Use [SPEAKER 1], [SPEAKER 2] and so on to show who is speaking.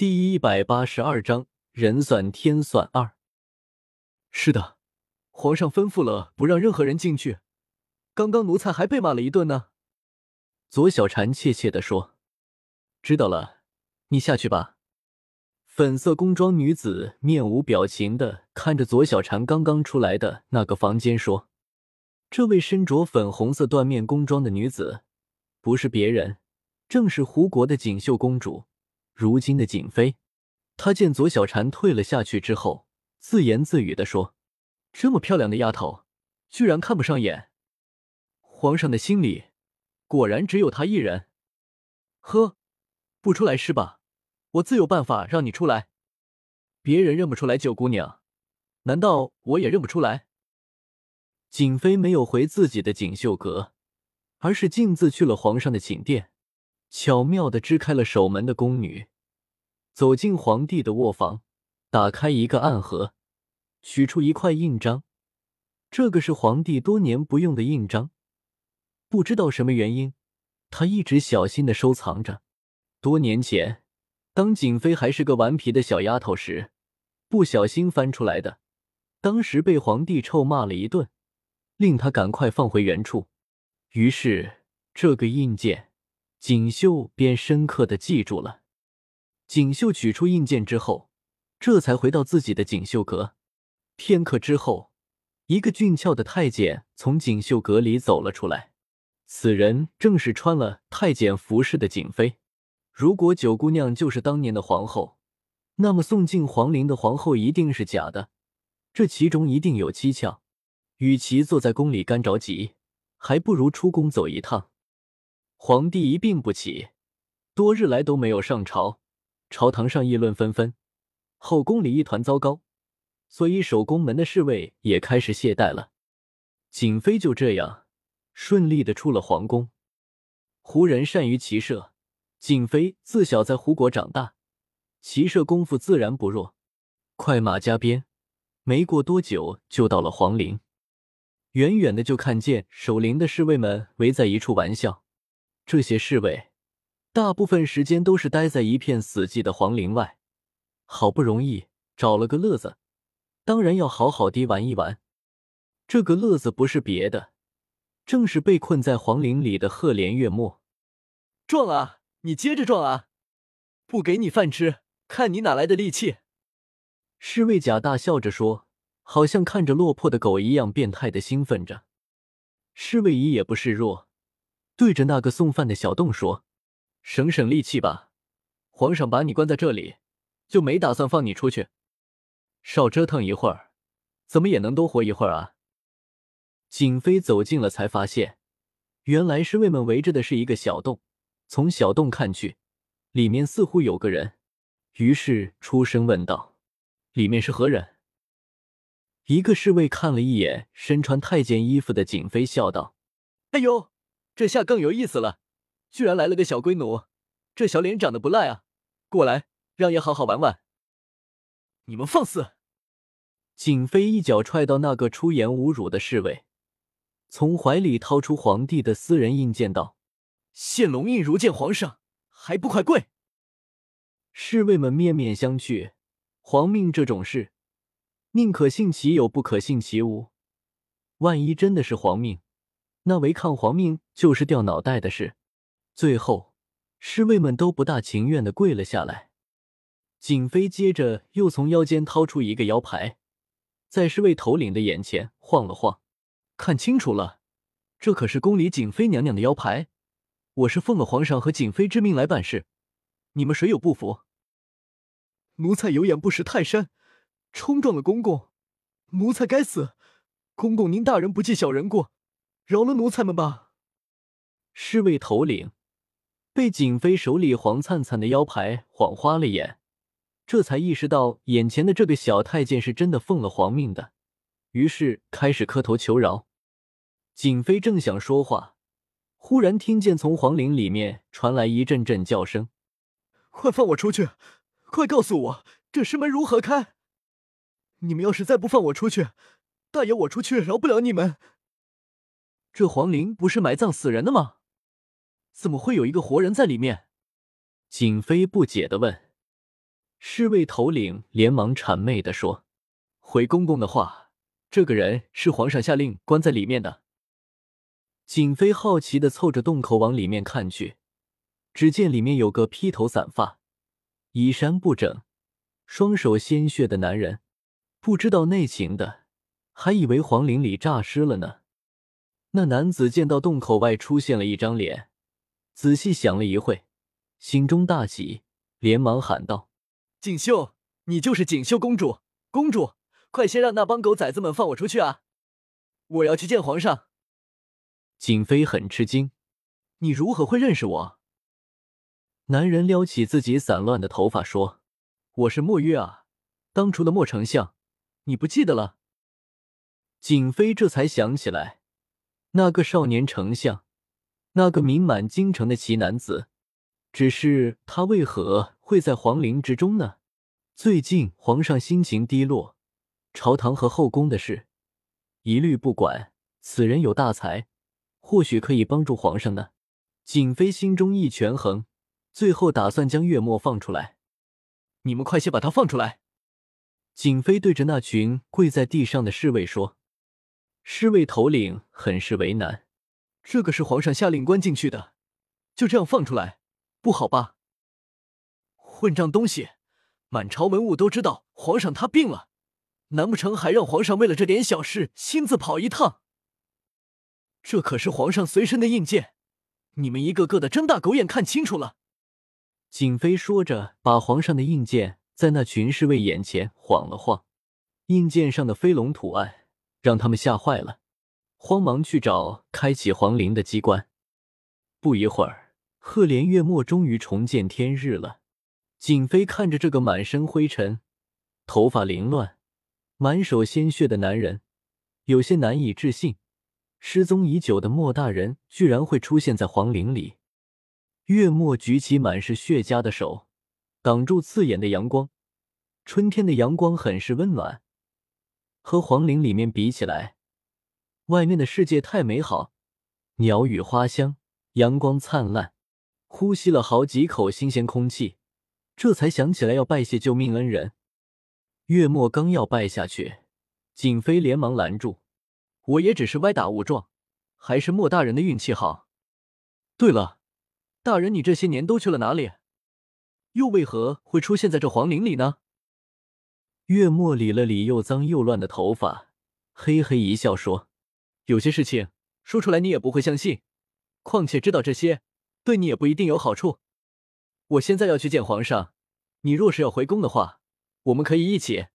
[SPEAKER 1] 第一百八十二章人算天算二。是的，皇上吩咐了，不让任何人进去。刚刚奴才还被骂了一顿呢。左小婵怯怯的说：“知道了，你下去吧。”粉色宫装女子面无表情的看着左小婵刚刚出来的那个房间说：“这位身着粉红色缎面宫装的女子，不是别人，正是胡国的锦绣公主。”如今的景妃，她见左小婵退了下去之后，自言自语的说：“这么漂亮的丫头，居然看不上眼。皇上的心里，果然只有她一人。呵，不出来是吧？我自有办法让你出来。别人认不出来九姑娘，难道我也认不出来？”景妃没有回自己的锦绣阁，而是径自去了皇上的寝殿。巧妙的支开了守门的宫女，走进皇帝的卧房，打开一个暗盒，取出一块印章。这个是皇帝多年不用的印章，不知道什么原因，他一直小心的收藏着。多年前，当景妃还是个顽皮的小丫头时，不小心翻出来的，当时被皇帝臭骂了一顿，令他赶快放回原处。于是，这个印鉴。锦绣便深刻的记住了。锦绣取出印鉴之后，这才回到自己的锦绣阁。片刻之后，一个俊俏的太监从锦绣阁里走了出来。此人正是穿了太监服饰的景妃。如果九姑娘就是当年的皇后，那么送进皇陵的皇后一定是假的。这其中一定有蹊跷。与其坐在宫里干着急，还不如出宫走一趟。皇帝一病不起，多日来都没有上朝，朝堂上议论纷纷，后宫里一团糟糕，所以守宫门的侍卫也开始懈怠了。景妃就这样顺利的出了皇宫。胡人善于骑射，景妃自小在胡国长大，骑射功夫自然不弱，快马加鞭，没过多久就到了皇陵。远远的就看见守陵的侍卫们围在一处玩笑。这些侍卫大部分时间都是待在一片死寂的皇陵外，好不容易找了个乐子，当然要好好的玩一玩。这个乐子不是别的，正是被困在皇陵里的赫连月墨。撞啊！你接着撞啊！不给你饭吃，看你哪来的力气！侍卫甲大笑着说，好像看着落魄的狗一样变态的兴奋着。侍卫乙也不示弱。对着那个送饭的小洞说：“省省力气吧，皇上把你关在这里，就没打算放你出去。少折腾一会儿，怎么也能多活一会儿啊？”景妃走近了，才发现原来侍卫们围着的是一个小洞。从小洞看去，里面似乎有个人，于是出声问道：“里面是何人？”一个侍卫看了一眼身穿太监衣服的景妃，笑道：“哎呦！”这下更有意思了，居然来了个小龟奴，这小脸长得不赖啊！过来，让爷好好玩玩。你们放肆！景妃一脚踹到那个出言侮辱的侍卫，从怀里掏出皇帝的私人印鉴，道：“献龙印如见皇上，还不快跪！”侍卫们面面相觑。皇命这种事，宁可信其有，不可信其无。万一真的是皇命？那违抗皇命就是掉脑袋的事。最后，侍卫们都不大情愿的跪了下来。景妃接着又从腰间掏出一个腰牌，在侍卫头领的眼前晃了晃，看清楚了，这可是宫里景妃娘娘的腰牌。我是奉了皇上和景妃之命来办事，你们谁有不服？奴才有眼不识泰山，冲撞了公公，奴才该死。公公您大人不计小人过。饶了奴才们吧！侍卫头领被景妃手里黄灿灿的腰牌晃花了眼，这才意识到眼前的这个小太监是真的奉了皇命的，于是开始磕头求饶。景妃正想说话，忽然听见从皇陵里面传来一阵阵叫声：“快放我出去！快告诉我这师门如何开！你们要是再不放我出去，大爷我出去饶不了你们！”这皇陵不是埋葬死人的吗？怎么会有一个活人在里面？景妃不解的问。侍卫头领连忙谄媚的说：“回公公的话，这个人是皇上下令关在里面的。”景妃好奇的凑着洞口往里面看去，只见里面有个披头散发、衣衫不整、双手鲜血的男人，不知道内情的，还以为皇陵里诈尸了呢。那男子见到洞口外出现了一张脸，仔细想了一会，心中大喜，连忙喊道：“锦绣，你就是锦绣公主！公主，快先让那帮狗崽子们放我出去啊！我要去见皇上。”景妃很吃惊：“你如何会认识我？”男人撩起自己散乱的头发说：“我是墨玉啊，当初的墨丞相，你不记得了？”景妃这才想起来，那个少年丞相，那个名满京城的奇男子，只是他为何会在皇陵之中呢？最近皇上心情低落，朝堂和后宫的事一律不管。此人有大才。或许可以帮助皇上呢。景妃心中一权衡，最后打算将月末放出来。你们快些把他放出来！景妃对着那群跪在地上的侍卫说。侍卫头领很是为难：这个是皇上下令关进去的，就这样放出来，不好吧？混账东西！满朝文武都知道皇上他病了，难不成还让皇上为了这点小事亲自跑一趟？这可是皇上随身的印鉴，你们一个个的睁大狗眼看清楚了。景妃说着，把皇上的印鉴在那群侍卫眼前晃了晃，印鉴上的飞龙图案让他们吓坏了，慌忙去找开启皇陵的机关。不一会儿，赫连月末终于重见天日了。景妃看着这个满身灰尘、头发凌乱、满手鲜血的男人，有些难以置信。失踪已久的莫大人居然会出现在皇陵里。月末举起满是血痂的手，挡住刺眼的阳光。春天的阳光很是温暖，和皇陵里面比起来，外面的世界太美好，鸟语花香，阳光灿烂。呼吸了好几口新鲜空气，这才想起来要拜谢救命恩人。月末刚要拜下去，景妃连忙拦住。我也只是歪打误撞，还是莫大人的运气好。对了，大人，你这些年都去了哪里？又为何会出现在这皇陵里呢？月末理了理又脏又乱的头发，嘿嘿一笑说：“有些事情说出来你也不会相信，况且知道这些对你也不一定有好处。我现在要去见皇上，你若是要回宫的话，我们可以一起。”